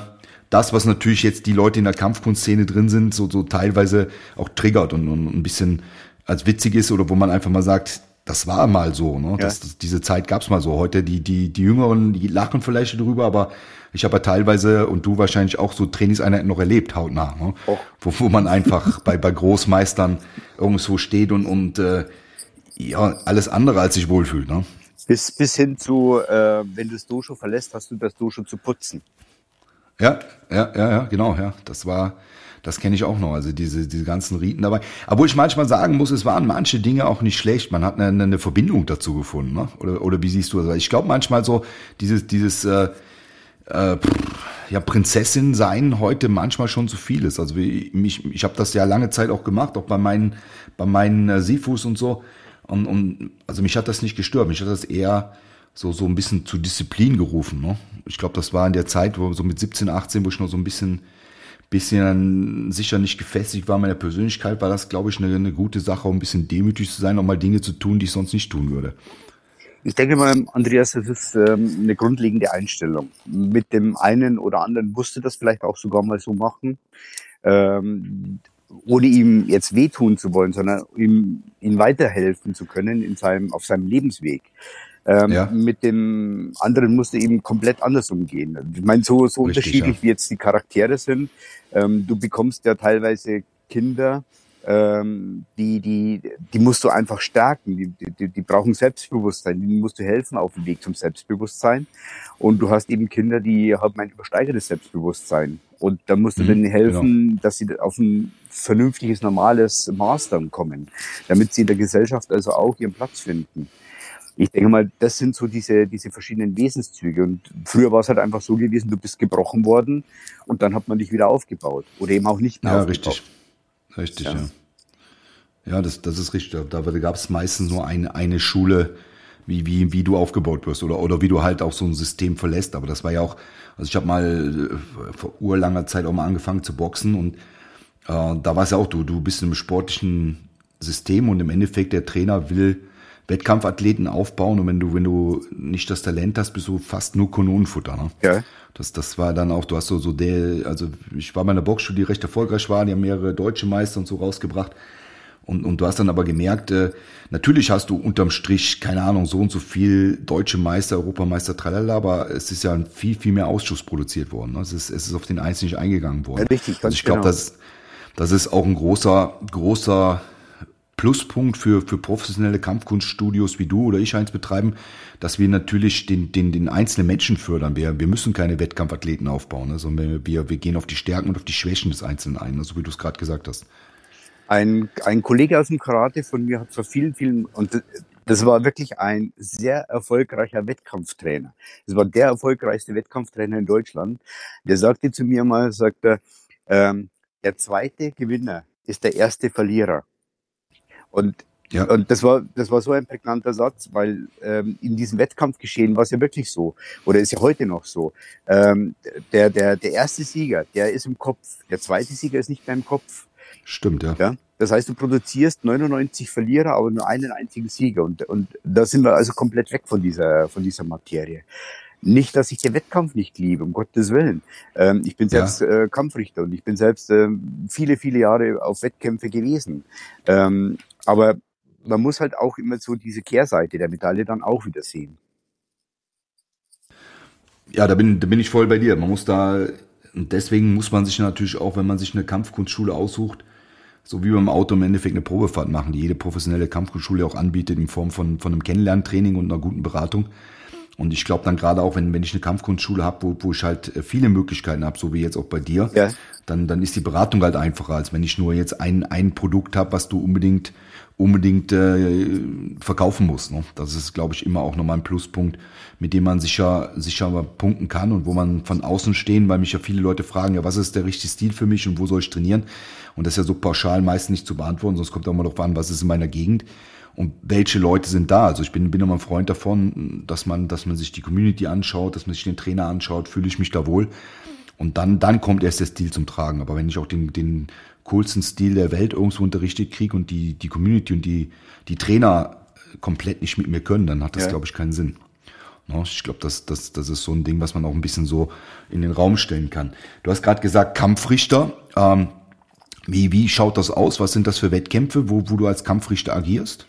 das, was natürlich jetzt die Leute in der Kampfkunstszene drin sind, so, so teilweise auch triggert und, und ein bisschen als witzig ist oder wo man einfach mal sagt, das war mal so, ne? Ja. Das, das, diese Zeit gab's mal so. Heute die die die Jüngeren, die lachen vielleicht drüber, aber ich habe ja teilweise und du wahrscheinlich auch so Trainingseinheiten noch erlebt, hautnah, ne? Oh. wo, wo man einfach bei bei Großmeistern irgendwo steht und und äh, ja alles andere als sich wohlfühlt, ne? Bis bis hin zu, äh, wenn du das Dosho verlässt, hast du das Dosho zu putzen. Ja, ja, ja, ja, genau, ja. Das war das kenne ich auch noch, also diese, diese ganzen Riten dabei. Obwohl ich manchmal sagen muss, es waren manche Dinge auch nicht schlecht. Man hat eine, eine Verbindung dazu gefunden, ne? Oder, oder wie siehst du das? Ich glaube manchmal so, dieses, dieses äh, äh, ja, Prinzessin sein heute manchmal schon zu viel ist. Also wie, mich, ich habe das ja lange Zeit auch gemacht, auch bei meinen, bei meinen äh, Sifus und so. Und, und also mich hat das nicht gestört. Mich hat das eher so so ein bisschen zu Disziplin gerufen. Ne? Ich glaube, das war in der Zeit, wo so mit 17, 18, wo ich noch so ein bisschen bisschen sicher nicht gefestigt war meiner Persönlichkeit, war das, glaube ich, eine, eine gute Sache, um ein bisschen demütig zu sein, auch mal Dinge zu tun, die ich sonst nicht tun würde. Ich denke mal, Andreas, das ist ähm, eine grundlegende Einstellung. Mit dem einen oder anderen musste das vielleicht auch sogar mal so machen, ähm, ohne ihm jetzt wehtun zu wollen, sondern ihm, ihm weiterhelfen zu können in seinem, auf seinem Lebensweg. Ähm, ja. Mit dem anderen musste eben komplett anders umgehen. Ich meine, so, so Richtig, unterschiedlich ja. wie jetzt die Charaktere sind. Ähm, du bekommst ja teilweise Kinder, ähm, die, die, die musst du einfach stärken. Die, die, die brauchen Selbstbewusstsein. Die musst du helfen auf dem Weg zum Selbstbewusstsein. Und du hast eben Kinder, die haben ein übersteigertes Selbstbewusstsein. Und da musst du mhm, denen helfen, genau. dass sie auf ein vernünftiges, normales Maß dann kommen, damit sie in der Gesellschaft also auch ihren Platz finden ich denke mal, das sind so diese, diese verschiedenen Wesenszüge. Und früher war es halt einfach so gewesen, du bist gebrochen worden und dann hat man dich wieder aufgebaut. Oder eben auch nicht mehr ja, aufgebaut. Richtig. Richtig, ja. ja. Ja, das, das ist richtig. Da gab es meistens nur eine, eine Schule wie, wie, wie du aufgebaut wirst oder, oder wie du halt auch so ein System verlässt. Aber das war ja auch, also ich habe mal äh, vor urlanger Zeit auch mal angefangen zu boxen und äh, da war es ja auch, du, du bist in einem sportlichen System und im Endeffekt der Trainer will Wettkampfathleten aufbauen und wenn du, wenn du nicht das Talent hast, bist du fast nur Kanonenfutter. Ne? Ja. Das, das war dann auch, du hast so, so der, also ich war bei einer Boxschule, die recht erfolgreich war, die haben mehrere deutsche Meister und so rausgebracht. Und, und du hast dann aber gemerkt, äh, natürlich hast du unterm Strich, keine Ahnung, so und so viel deutsche Meister, Europameister, tralala, aber es ist ja viel, viel mehr Ausschuss produziert worden. Ne? Es, ist, es ist auf den Einzelnen nicht eingegangen worden. Ja, richtig, ganz also ich glaube, genau. das, das ist auch ein großer, großer Pluspunkt für, für professionelle Kampfkunststudios wie du oder ich eins betreiben, dass wir natürlich den, den, den einzelnen Menschen fördern. Wir, wir müssen keine Wettkampfathleten aufbauen, ne, sondern wir, wir gehen auf die Stärken und auf die Schwächen des Einzelnen ein, so also wie du es gerade gesagt hast. Ein, ein Kollege aus dem Karate von mir hat vor vielen, vielen, und das war wirklich ein sehr erfolgreicher Wettkampftrainer. Das war der erfolgreichste Wettkampftrainer in Deutschland. Der sagte zu mir mal, sagt ähm, der zweite Gewinner ist der erste Verlierer. Und ja. Und das war, das war so ein prägnanter Satz, weil ähm, in diesem Wettkampfgeschehen war es ja wirklich so, oder ist ja heute noch so. Ähm, der, der, der erste Sieger, der ist im Kopf, der zweite Sieger ist nicht mehr im Kopf. Stimmt, ja. ja? Das heißt, du produzierst 99 Verlierer, aber nur einen einzigen Sieger. Und, und da sind wir also komplett weg von dieser, von dieser Materie. Nicht, dass ich den Wettkampf nicht liebe, um Gottes Willen. Ähm, ich bin selbst ja. äh, Kampfrichter und ich bin selbst äh, viele, viele Jahre auf Wettkämpfe gewesen. Ähm, aber man muss halt auch immer so diese Kehrseite der Medaille dann auch wieder sehen. Ja, da bin, da bin ich voll bei dir. Man muss da, und deswegen muss man sich natürlich auch, wenn man sich eine Kampfkunstschule aussucht, so wie beim Auto im Endeffekt eine Probefahrt machen, die jede professionelle Kampfkunstschule auch anbietet in Form von, von einem Kennenlerntraining und einer guten Beratung. Und ich glaube dann gerade auch, wenn, wenn ich eine Kampfkunstschule habe, wo, wo ich halt äh, viele Möglichkeiten habe, so wie jetzt auch bei dir, ja. dann, dann ist die Beratung halt einfacher, als wenn ich nur jetzt ein, ein Produkt habe, was du unbedingt unbedingt äh, verkaufen musst. Ne? Das ist, glaube ich, immer auch nochmal ein Pluspunkt, mit dem man sicher, sicher punkten kann und wo man von außen stehen, weil mich ja viele Leute fragen, ja, was ist der richtige Stil für mich und wo soll ich trainieren? Und das ist ja so pauschal meist nicht zu beantworten, sonst kommt auch mal darauf an, was ist in meiner Gegend und welche Leute sind da. Also ich bin, bin immer ein Freund davon, dass man, dass man sich die Community anschaut, dass man sich den Trainer anschaut, fühle ich mich da wohl. Und dann, dann kommt erst der Stil zum Tragen. Aber wenn ich auch den, den coolsten Stil der Welt irgendwo unterrichtet kriege und die, die Community und die, die Trainer komplett nicht mit mir können, dann hat das, ja. glaube ich, keinen Sinn. No, ich glaube, das, das, das ist so ein Ding, was man auch ein bisschen so in den Raum stellen kann. Du hast gerade gesagt, Kampfrichter. Ähm, wie, wie schaut das aus? Was sind das für Wettkämpfe, wo, wo du als Kampfrichter agierst?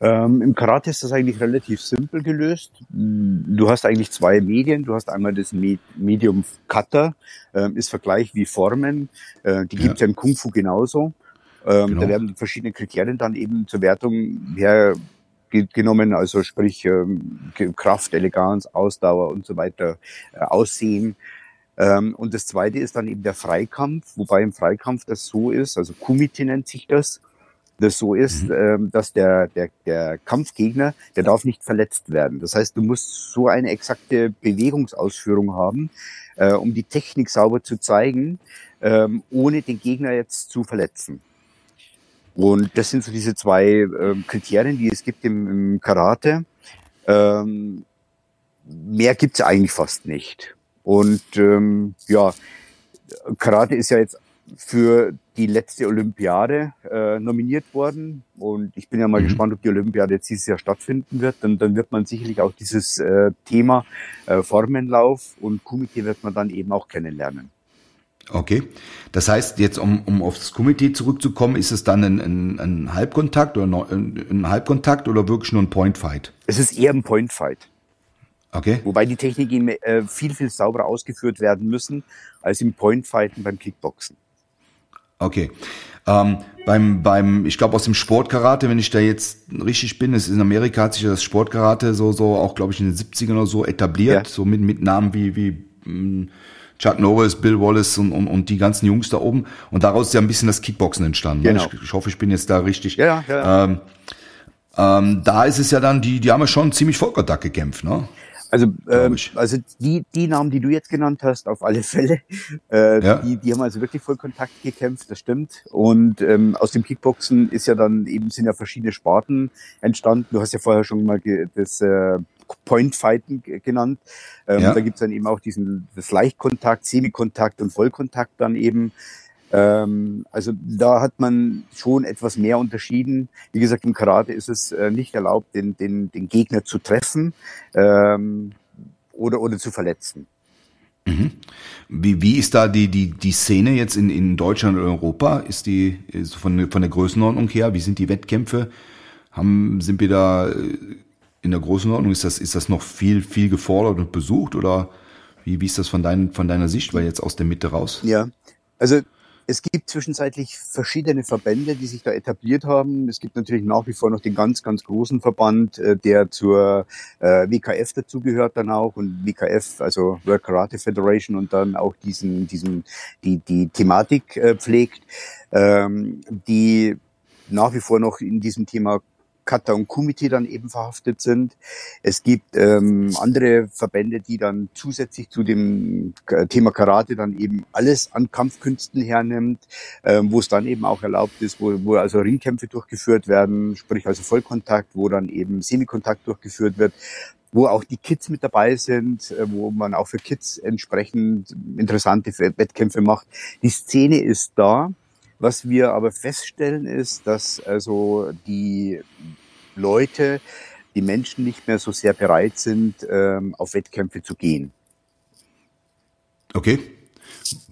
Ähm, Im Karate ist das eigentlich relativ simpel gelöst. Du hast eigentlich zwei Medien. Du hast einmal das Medium Cutter, ähm, ist Vergleich wie Formen. Äh, die gibt es ja. ja im Kung Fu genauso. Ähm, genau. Da werden verschiedene Kriterien dann eben zur Wertung hergenommen, also sprich ähm, Kraft, Eleganz, Ausdauer und so weiter, äh, Aussehen. Ähm, und das zweite ist dann eben der Freikampf, wobei im Freikampf das so ist, also Kumite nennt sich das das so ist, mhm. ähm, dass der, der, der Kampfgegner, der darf nicht verletzt werden. Das heißt, du musst so eine exakte Bewegungsausführung haben, äh, um die Technik sauber zu zeigen, ähm, ohne den Gegner jetzt zu verletzen. Und das sind so diese zwei ähm, Kriterien, die es gibt im, im Karate. Ähm, mehr gibt's eigentlich fast nicht. Und ähm, ja, Karate ist ja jetzt für die letzte Olympiade äh, nominiert worden. Und ich bin ja mal mhm. gespannt, ob die Olympiade jetzt dieses Jahr stattfinden wird. Dann, dann wird man sicherlich auch dieses äh, Thema äh, Formenlauf und Kumite wird man dann eben auch kennenlernen. Okay. Das heißt, jetzt um, um aufs Komitee zurückzukommen, ist es dann ein, ein, ein Halbkontakt oder ein, ein Halbkontakt oder wirklich nur ein Point Fight? Es ist eher ein Point Fight. Okay. Wobei die Techniken äh, viel, viel sauberer ausgeführt werden müssen als im Point Fighten beim Kickboxen. Okay. Ähm, beim, beim, ich glaube aus dem Sportkarate, wenn ich da jetzt richtig bin, ist in Amerika hat sich das Sportkarate so, so auch, glaube ich, in den 70ern oder so etabliert, ja. so mit, mit Namen wie, wie mh, hm, Chuck Norris, Bill Wallace und, und, und die ganzen Jungs da oben. Und daraus ist ja ein bisschen das Kickboxen entstanden. Ne? Genau. Ich, ich hoffe, ich bin jetzt da richtig. Ja, ja. Ähm, ähm, da ist es ja dann, die, die haben ja schon ziemlich Volkerdack gekämpft, ne? Also, ähm, also die, die Namen, die du jetzt genannt hast, auf alle Fälle, äh, ja. die, die haben also wirklich voll Kontakt gekämpft, das stimmt. Und ähm, aus dem Kickboxen ist ja dann eben sind ja verschiedene Sparten entstanden. Du hast ja vorher schon mal das äh, Point Fighten genannt. Ähm, ja. Da gibt's dann eben auch diesen das Leichtkontakt, Semikontakt und Vollkontakt dann eben. Ähm, also da hat man schon etwas mehr unterschieden. Wie gesagt, im Karate ist es äh, nicht erlaubt, den, den, den Gegner zu treffen ähm, oder, oder zu verletzen. Mhm. Wie, wie ist da die, die, die Szene jetzt in, in Deutschland und Europa? Ist die ist von, von der Größenordnung her? Wie sind die Wettkämpfe? Haben, sind wir da äh, in der Größenordnung? Ist das, ist das noch viel, viel gefordert und besucht oder wie, wie ist das von, dein, von deiner Sicht, weil jetzt aus der Mitte raus? Ja, also es gibt zwischenzeitlich verschiedene Verbände, die sich da etabliert haben. Es gibt natürlich nach wie vor noch den ganz, ganz großen Verband, äh, der zur äh, WKF dazugehört dann auch und WKF, also World Karate Federation und dann auch diesen, diesen, die, die Thematik äh, pflegt, ähm, die nach wie vor noch in diesem Thema Kata und Kumite dann eben verhaftet sind. Es gibt ähm, andere Verbände, die dann zusätzlich zu dem Thema Karate dann eben alles an Kampfkünsten hernimmt, ähm, wo es dann eben auch erlaubt ist, wo, wo also Ringkämpfe durchgeführt werden, sprich also Vollkontakt, wo dann eben Semikontakt durchgeführt wird wo auch die Kids mit dabei sind, äh, wo man auch für Kids entsprechend interessante Wettkämpfe macht. Die Szene ist da. Was wir aber feststellen ist, dass also die Leute, die Menschen nicht mehr so sehr bereit sind, ähm, auf Wettkämpfe zu gehen. Okay.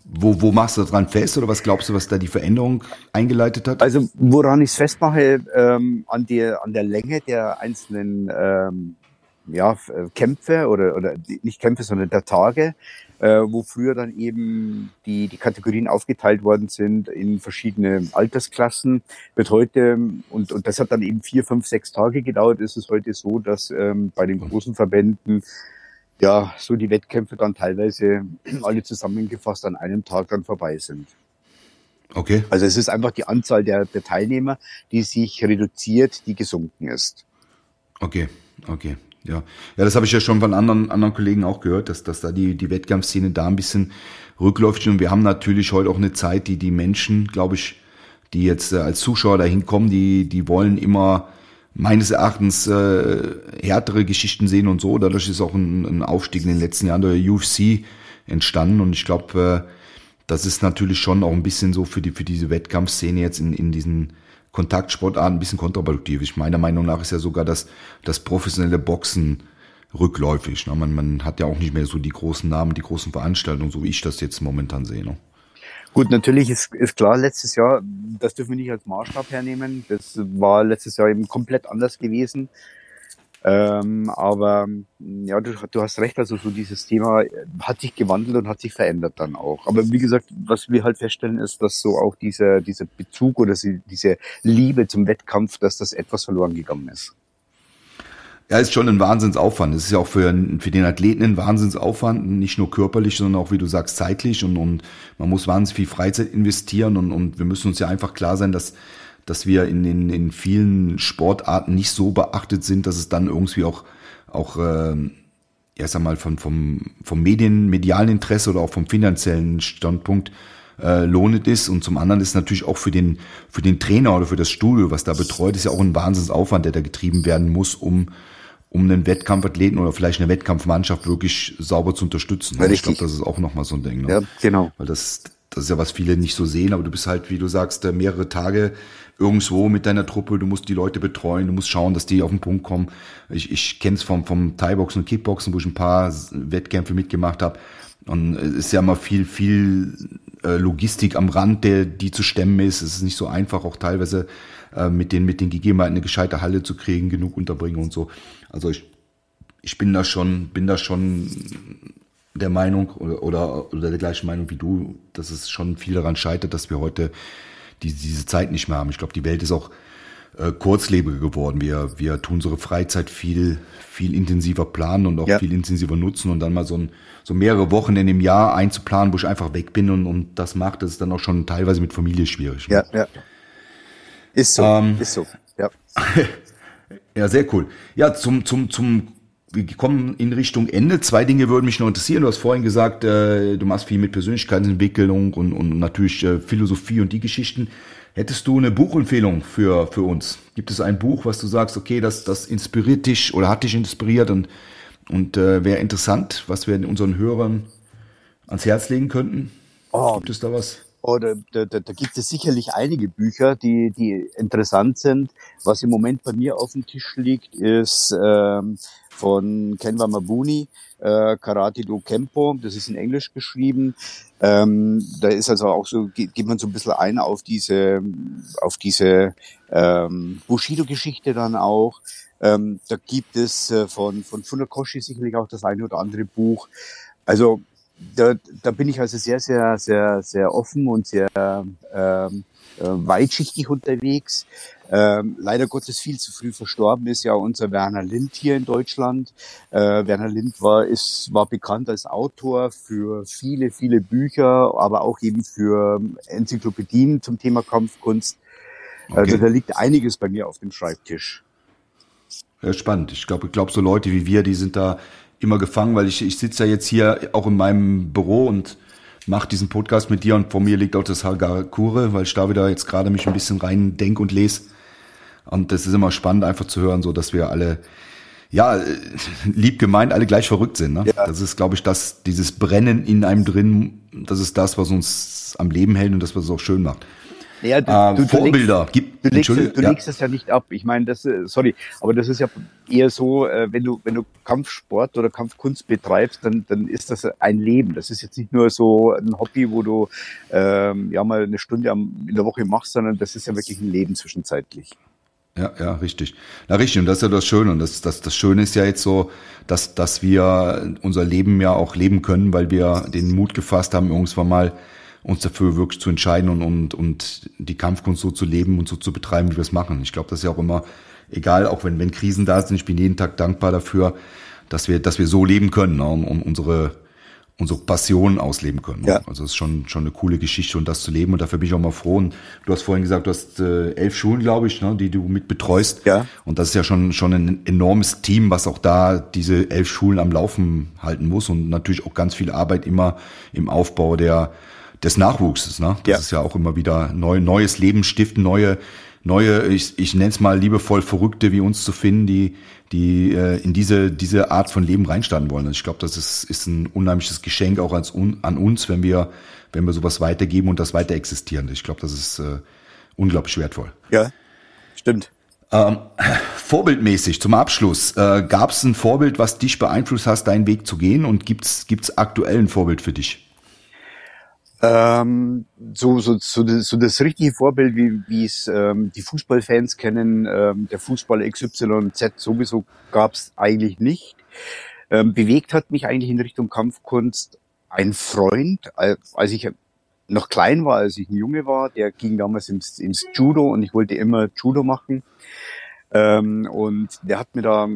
Wo, wo machst du dran fest oder was glaubst du, was da die Veränderung eingeleitet hat? Also woran ich es festmache, ähm, an, der, an der Länge der einzelnen ähm, ja, Kämpfe oder, oder nicht Kämpfe, sondern der Tage äh, wo früher dann eben die, die Kategorien aufgeteilt worden sind in verschiedene Altersklassen, wird heute, und, und das hat dann eben vier, fünf, sechs Tage gedauert, ist es heute so, dass ähm, bei den großen Verbänden ja so die Wettkämpfe dann teilweise alle zusammengefasst an einem Tag dann vorbei sind. Okay. Also es ist einfach die Anzahl der, der Teilnehmer, die sich reduziert, die gesunken ist. Okay, okay. Ja, ja, das habe ich ja schon von anderen anderen Kollegen auch gehört, dass dass da die die Wettkampfszene da ein bisschen rückläuft und wir haben natürlich heute auch eine Zeit, die die Menschen, glaube ich, die jetzt äh, als Zuschauer dahin kommen, die die wollen immer meines Erachtens äh, härtere Geschichten sehen und so. Dadurch ist auch ein, ein Aufstieg in den letzten Jahren der UFC entstanden. Und ich glaube, äh, das ist natürlich schon auch ein bisschen so für die für diese Wettkampfszene jetzt in in diesen Kontaktsportarten ein bisschen kontraproduktiv. Ich meiner Meinung nach ist ja sogar das, das professionelle Boxen rückläufig. Ne? Man, man hat ja auch nicht mehr so die großen Namen, die großen Veranstaltungen, so wie ich das jetzt momentan sehe. Ne? Gut, natürlich ist, ist klar, letztes Jahr, das dürfen wir nicht als Maßstab hernehmen. Das war letztes Jahr eben komplett anders gewesen. Ähm, aber ja, du, du hast recht, also so dieses Thema hat sich gewandelt und hat sich verändert dann auch. Aber wie gesagt, was wir halt feststellen, ist, dass so auch dieser, dieser Bezug oder diese Liebe zum Wettkampf, dass das etwas verloren gegangen ist. Ja, ist schon ein Wahnsinnsaufwand. Es ist ja auch für, für den Athleten ein Wahnsinnsaufwand, nicht nur körperlich, sondern auch, wie du sagst, zeitlich und, und man muss wahnsinnig viel Freizeit investieren und, und wir müssen uns ja einfach klar sein, dass dass wir in, in, in vielen Sportarten nicht so beachtet sind, dass es dann irgendwie auch, auch äh, ja, sag mal, von, vom, vom Medien, medialen Interesse oder auch vom finanziellen Standpunkt äh, lohnend ist. Und zum anderen ist natürlich auch für den, für den Trainer oder für das Studio, was da betreut, ist ja auch ein Wahnsinnsaufwand, der da getrieben werden muss, um, um einen Wettkampfathleten oder vielleicht eine Wettkampfmannschaft wirklich sauber zu unterstützen. Ja, ich glaube, das ist auch nochmal so ein Ding. Ne? Ja, genau. Weil das, das ist ja, was viele nicht so sehen, aber du bist halt, wie du sagst, mehrere Tage irgendwo mit deiner Truppe, du musst die Leute betreuen, du musst schauen, dass die auf den Punkt kommen. Ich, ich kenne es vom, vom Thai-Boxen und Kickboxen, wo ich ein paar Wettkämpfe mitgemacht habe. Und es ist ja immer viel, viel äh, Logistik am Rand, der, die zu stemmen ist. Es ist nicht so einfach, auch teilweise äh, mit den, mit den Gegebenheiten eine gescheite Halle zu kriegen, genug Unterbringung und so. Also ich, ich bin da schon, bin da schon der Meinung oder, oder, oder der gleichen Meinung wie du, dass es schon viel daran scheitert, dass wir heute die diese Zeit nicht mehr haben. Ich glaube, die Welt ist auch äh, kurzlebiger geworden. Wir, wir tun unsere Freizeit viel, viel intensiver planen und auch ja. viel intensiver nutzen und dann mal so, ein, so mehrere Wochen in dem Jahr einzuplanen, wo ich einfach weg bin und, und das macht, das ist dann auch schon teilweise mit Familie schwierig. Ne? Ja, ja. Ist so, ähm, ist so, ja. ja, sehr cool. Ja, zum, zum, zum wir kommen in Richtung Ende. Zwei Dinge würden mich noch interessieren. Du hast vorhin gesagt, äh, du machst viel mit Persönlichkeitsentwicklung und, und natürlich äh, Philosophie und die Geschichten. Hättest du eine Buchempfehlung für, für uns? Gibt es ein Buch, was du sagst, okay, das, das inspiriert dich oder hat dich inspiriert und, und äh, wäre interessant, was wir unseren Hörern ans Herz legen könnten? Oh. Gibt es da was? Oh, da, da, da gibt es sicherlich einige Bücher, die, die interessant sind. Was im Moment bei mir auf dem Tisch liegt, ist ähm, von Kenwa Mabuni, äh, Karate do Kempo. Das ist in Englisch geschrieben. Ähm, da ist also auch so, geht, geht man so ein bisschen ein auf diese, auf diese ähm, Bushido-Geschichte dann auch. Ähm, da gibt es äh, von, von Funakoshi sicherlich auch das eine oder andere Buch. Also da, da bin ich also sehr, sehr, sehr, sehr offen und sehr ähm, äh, weitschichtig unterwegs. Ähm, leider Gottes viel zu früh verstorben ist ja unser Werner Lind hier in Deutschland. Äh, Werner Lind war, ist, war bekannt als Autor für viele, viele Bücher, aber auch eben für Enzyklopädien zum Thema Kampfkunst. Okay. Also da liegt einiges bei mir auf dem Schreibtisch. Ja, spannend. Ich glaube, ich glaube, so Leute wie wir, die sind da immer gefangen, weil ich, ich sitze ja jetzt hier auch in meinem Büro und mache diesen Podcast mit dir und vor mir liegt auch das Hagakure, weil ich da wieder jetzt gerade mich ein bisschen rein denk und lese. Und das ist immer spannend, einfach zu hören, so dass wir alle, ja, lieb gemeint, alle gleich verrückt sind. Ne? Ja. Das ist, glaube ich, das, dieses Brennen in einem drin, das ist das, was uns am Leben hält und das, was es auch schön macht. Ja, du, äh, du, Vorbilder. Du legst, du legst, du ja. legst es ja nicht ab. Ich meine, das, äh, sorry, aber das ist ja eher so, äh, wenn du, wenn du Kampfsport oder Kampfkunst betreibst, dann, dann ist das ein Leben. Das ist jetzt nicht nur so ein Hobby, wo du ähm, ja mal eine Stunde in der Woche machst, sondern das ist ja wirklich ein Leben zwischenzeitlich. Ja, ja, richtig. Na richtig, und das ist ja das Schöne. Und das, das, das Schöne ist ja jetzt so, dass, dass wir unser Leben ja auch leben können, weil wir den Mut gefasst haben, irgendwann mal uns dafür wirklich zu entscheiden und, und, und die Kampfkunst so zu leben und so zu betreiben, wie wir es machen. Ich glaube, das ist ja auch immer egal, auch wenn, wenn Krisen da sind. Ich bin jeden Tag dankbar dafür, dass wir, dass wir so leben können ne, und, und unsere, unsere Passion ausleben können. Ne? Ja. Also es ist schon, schon eine coole Geschichte und das zu leben und dafür bin ich auch mal froh. Und du hast vorhin gesagt, du hast äh, elf Schulen, glaube ich, ne, die du mit betreust. Ja. Und das ist ja schon, schon ein enormes Team, was auch da diese elf Schulen am Laufen halten muss und natürlich auch ganz viel Arbeit immer im Aufbau der des Nachwuchses. Ne? Das ja. ist ja auch immer wieder neu, neues Leben stiften, neue, neue, ich, ich nenne es mal liebevoll Verrückte wie uns zu finden, die, die äh, in diese, diese Art von Leben reinstarten wollen. Also ich glaube, das ist, ist ein unheimliches Geschenk auch als, un, an uns, wenn wir, wenn wir sowas weitergeben und das weiter existieren. Ich glaube, das ist äh, unglaublich wertvoll. Ja, stimmt. Ähm, vorbildmäßig zum Abschluss, äh, gab es ein Vorbild, was dich beeinflusst hast, deinen Weg zu gehen und gibt's gibt's aktuell ein Vorbild für dich? Ähm, so, so, so, das, so das richtige Vorbild, wie, wie es ähm, die Fußballfans kennen, ähm, der Fußballer XYZ sowieso gab es eigentlich nicht. Ähm, bewegt hat mich eigentlich in Richtung Kampfkunst ein Freund, als ich noch klein war, als ich ein Junge war, der ging damals ins, ins Judo und ich wollte immer Judo machen. Ähm, und der hat mir da,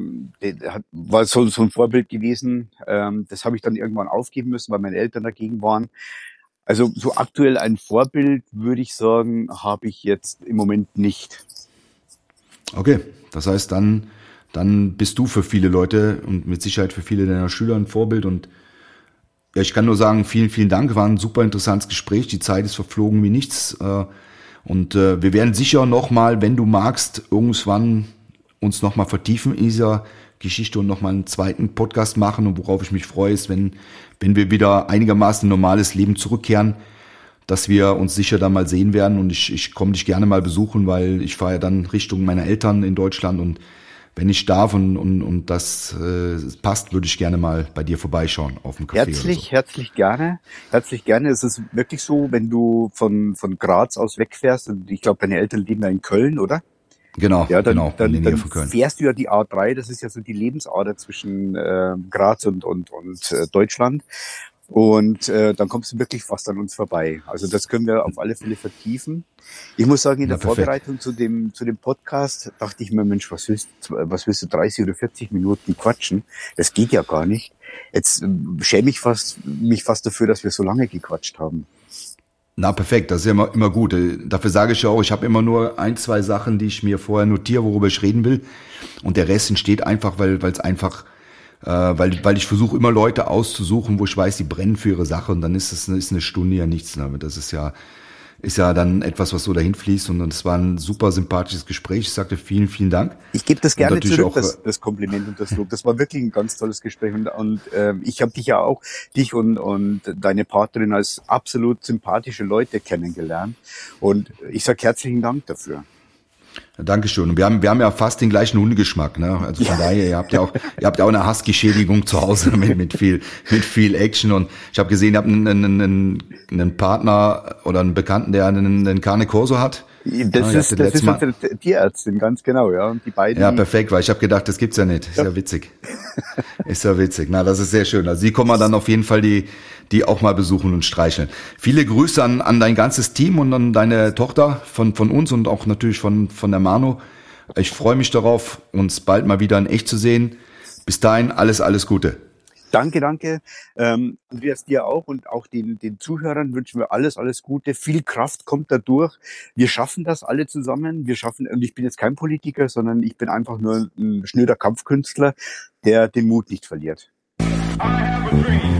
der hat, war so, so ein Vorbild gewesen. Ähm, das habe ich dann irgendwann aufgeben müssen, weil meine Eltern dagegen waren. Also so aktuell ein Vorbild, würde ich sagen, habe ich jetzt im Moment nicht. Okay, das heißt, dann, dann bist du für viele Leute und mit Sicherheit für viele deiner Schüler ein Vorbild. Und ja, ich kann nur sagen, vielen, vielen Dank. War ein super interessantes Gespräch. Die Zeit ist verflogen wie nichts. Äh, und äh, wir werden sicher nochmal, wenn du magst, irgendwann uns nochmal vertiefen in dieser Geschichte und nochmal einen zweiten Podcast machen. Und worauf ich mich freue, ist, wenn, wenn wir wieder einigermaßen normales Leben zurückkehren, dass wir uns sicher da mal sehen werden. Und ich, ich komme dich gerne mal besuchen, weil ich fahre ja dann Richtung meiner Eltern in Deutschland und wenn ich darf und, und, und das äh, passt, würde ich gerne mal bei dir vorbeischauen auf dem Café. Herzlich, so. herzlich gerne. Herzlich gerne. Es ist wirklich so, wenn du von, von Graz aus wegfährst, und ich glaube, deine Eltern leben ja in Köln, oder? Genau, ja, dann, genau. Dann, dann fährst du ja die A3, das ist ja so die Lebensader zwischen äh, Graz und, und, und äh, Deutschland. Und äh, dann kommst du wirklich fast an uns vorbei. Also das können wir auf alle Fälle vertiefen. Ich muss sagen, in der perfekt. Vorbereitung zu dem, zu dem Podcast dachte ich mir, Mensch, was willst, was willst du 30 oder 40 Minuten quatschen? Das geht ja gar nicht. Jetzt äh, schäme ich fast, mich fast dafür, dass wir so lange gequatscht haben. Na perfekt, das ist ja immer, immer gut. Äh, dafür sage ich ja auch, ich habe immer nur ein, zwei Sachen, die ich mir vorher notiere, worüber ich reden will. Und der Rest entsteht einfach, weil es einfach äh, weil, weil ich versuche immer Leute auszusuchen, wo ich weiß, die brennen für ihre Sache und dann ist es ist eine Stunde ja nichts damit. Das ist ja ist ja dann etwas, was so dahin fließt und es war ein super sympathisches Gespräch. Ich sagte vielen, vielen Dank. Ich gebe das gerne zurück, auch, das, das Kompliment und das Lob. Das war wirklich ein ganz tolles Gespräch und, und äh, ich habe dich ja auch, dich und, und deine Partnerin als absolut sympathische Leute kennengelernt und ich sage herzlichen Dank dafür. Dankeschön. Und wir haben, wir haben ja fast den gleichen Hundegeschmack, ne? Also von ja. daher, ihr habt ja auch, ihr habt ja auch eine Hassgeschädigung zu Hause mit, mit viel, mit viel Action. Und ich habe gesehen, ihr habt einen, einen, einen Partner oder einen Bekannten, der einen, einen Carne Corso hat. Das ja, ist, das ist unsere Tierärztin, ganz genau, ja. Und die beiden. Ja, perfekt, weil ich habe gedacht, das gibt's ja nicht. Ist ja, ja witzig. ist ja witzig. Na, das ist sehr schön. Also die kommen dann auf jeden Fall die, die auch mal besuchen und streicheln. Viele Grüße an, an dein ganzes Team und an deine Tochter von, von uns und auch natürlich von, von der Mano. Ich freue mich darauf, uns bald mal wieder in echt zu sehen. Bis dahin, alles, alles Gute. Danke, danke. Ähm, Andreas, dir auch und auch den, den Zuhörern wünschen wir alles, alles Gute. Viel Kraft kommt dadurch. Wir schaffen das alle zusammen. Wir schaffen, und ich bin jetzt kein Politiker, sondern ich bin einfach nur ein schnöder Kampfkünstler, der den Mut nicht verliert. I have a dream.